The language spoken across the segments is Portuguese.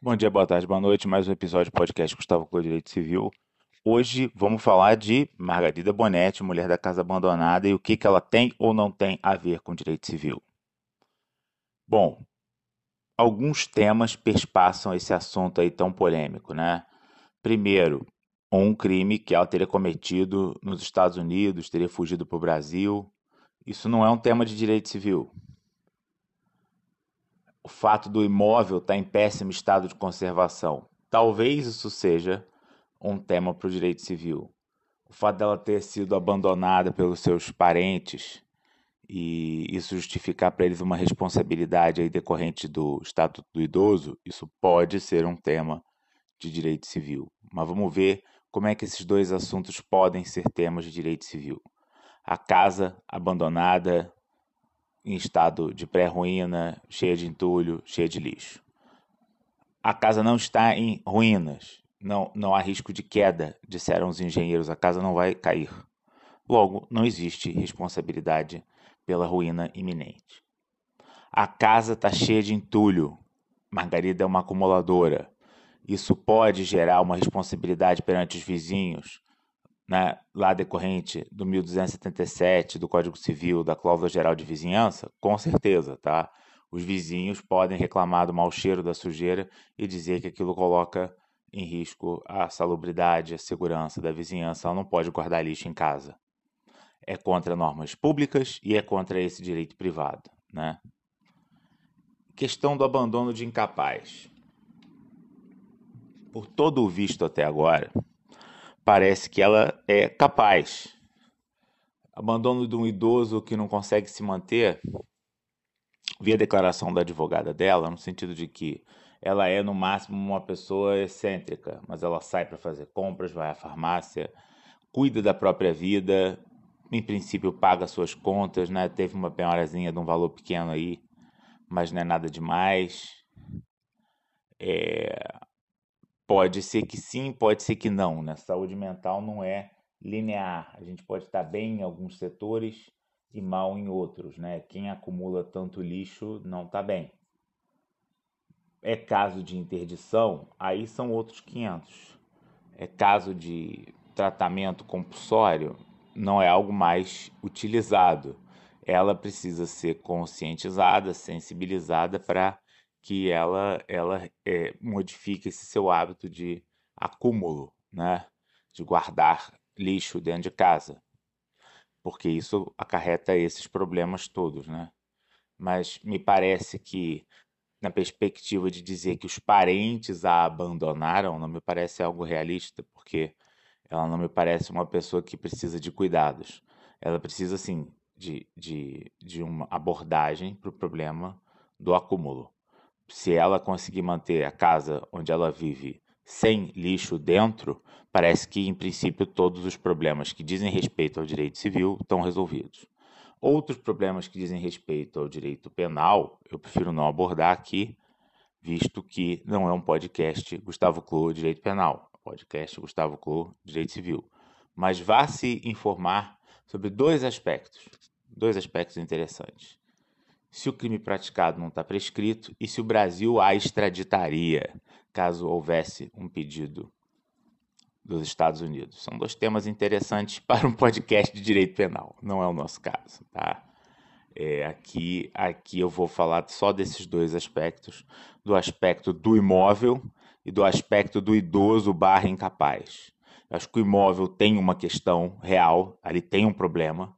Bom dia, boa tarde, boa noite. Mais um episódio do podcast Gustavo Clô Direito Civil. Hoje vamos falar de Margarida Bonetti, mulher da casa abandonada, e o que, que ela tem ou não tem a ver com direito civil. Bom, alguns temas perspassam esse assunto aí tão polêmico, né? Primeiro, um crime que ela teria cometido nos Estados Unidos, teria fugido para o Brasil. Isso não é um tema de direito civil o fato do imóvel estar tá em péssimo estado de conservação. Talvez isso seja um tema para o direito civil. O fato dela ter sido abandonada pelos seus parentes e isso justificar para eles uma responsabilidade aí decorrente do Estatuto do Idoso, isso pode ser um tema de direito civil. Mas vamos ver como é que esses dois assuntos podem ser temas de direito civil. A casa abandonada em estado de pré-ruína, cheia de entulho, cheia de lixo. A casa não está em ruínas, não, não há risco de queda, disseram os engenheiros, a casa não vai cair. Logo, não existe responsabilidade pela ruína iminente. A casa está cheia de entulho. Margarida é uma acumuladora. Isso pode gerar uma responsabilidade perante os vizinhos, né, lá decorrente do 1277 do Código Civil, da Cláusula Geral de Vizinhança, com certeza, tá? Os vizinhos podem reclamar do mau cheiro da sujeira e dizer que aquilo coloca em risco a salubridade, a segurança da vizinhança. Ela não pode guardar lixo em casa. É contra normas públicas e é contra esse direito privado, né? Questão do abandono de incapaz. Por todo o visto até agora, parece que ela é capaz. Abandono de um idoso que não consegue se manter, vi a declaração da advogada dela, no sentido de que ela é no máximo uma pessoa excêntrica, mas ela sai para fazer compras, vai à farmácia, cuida da própria vida, em princípio paga suas contas, né? Teve uma penhorazinha de um valor pequeno aí, mas não é nada demais. É, Pode ser que sim, pode ser que não. Né? Saúde mental não é linear. A gente pode estar bem em alguns setores e mal em outros. Né? Quem acumula tanto lixo não está bem. É caso de interdição, aí são outros 500. É caso de tratamento compulsório, não é algo mais utilizado. Ela precisa ser conscientizada, sensibilizada para que ela, ela é, modifique esse seu hábito de acúmulo, né? de guardar lixo dentro de casa, porque isso acarreta esses problemas todos. Né? Mas me parece que, na perspectiva de dizer que os parentes a abandonaram, não me parece algo realista, porque ela não me parece uma pessoa que precisa de cuidados. Ela precisa, sim, de, de, de uma abordagem para o problema do acúmulo se ela conseguir manter a casa onde ela vive sem lixo dentro, parece que, em princípio, todos os problemas que dizem respeito ao direito civil estão resolvidos. Outros problemas que dizem respeito ao direito penal, eu prefiro não abordar aqui, visto que não é um podcast Gustavo Clô Direito Penal, é podcast Gustavo Clô Direito Civil. Mas vá se informar sobre dois aspectos, dois aspectos interessantes se o crime praticado não está prescrito e se o Brasil a extraditaria caso houvesse um pedido dos Estados Unidos. São dois temas interessantes para um podcast de direito penal. Não é o nosso caso, tá? É, aqui, aqui eu vou falar só desses dois aspectos, do aspecto do imóvel e do aspecto do idoso barra incapaz. Eu acho que o imóvel tem uma questão real, ali tem um problema,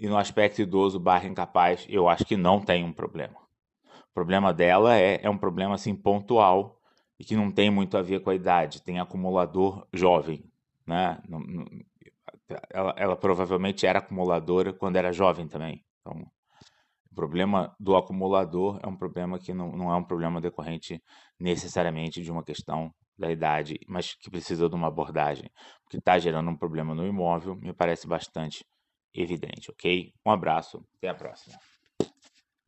e no aspecto idoso barra incapaz, eu acho que não tem um problema. O problema dela é, é um problema assim pontual e que não tem muito a ver com a idade. Tem acumulador jovem, né? Ela, ela, provavelmente era acumuladora quando era jovem também. Então, o problema do acumulador é um problema que não, não é um problema decorrente necessariamente de uma questão da idade, mas que precisa de uma abordagem. Porque está gerando um problema no imóvel, me parece bastante evidente, ok? Um abraço, até a próxima.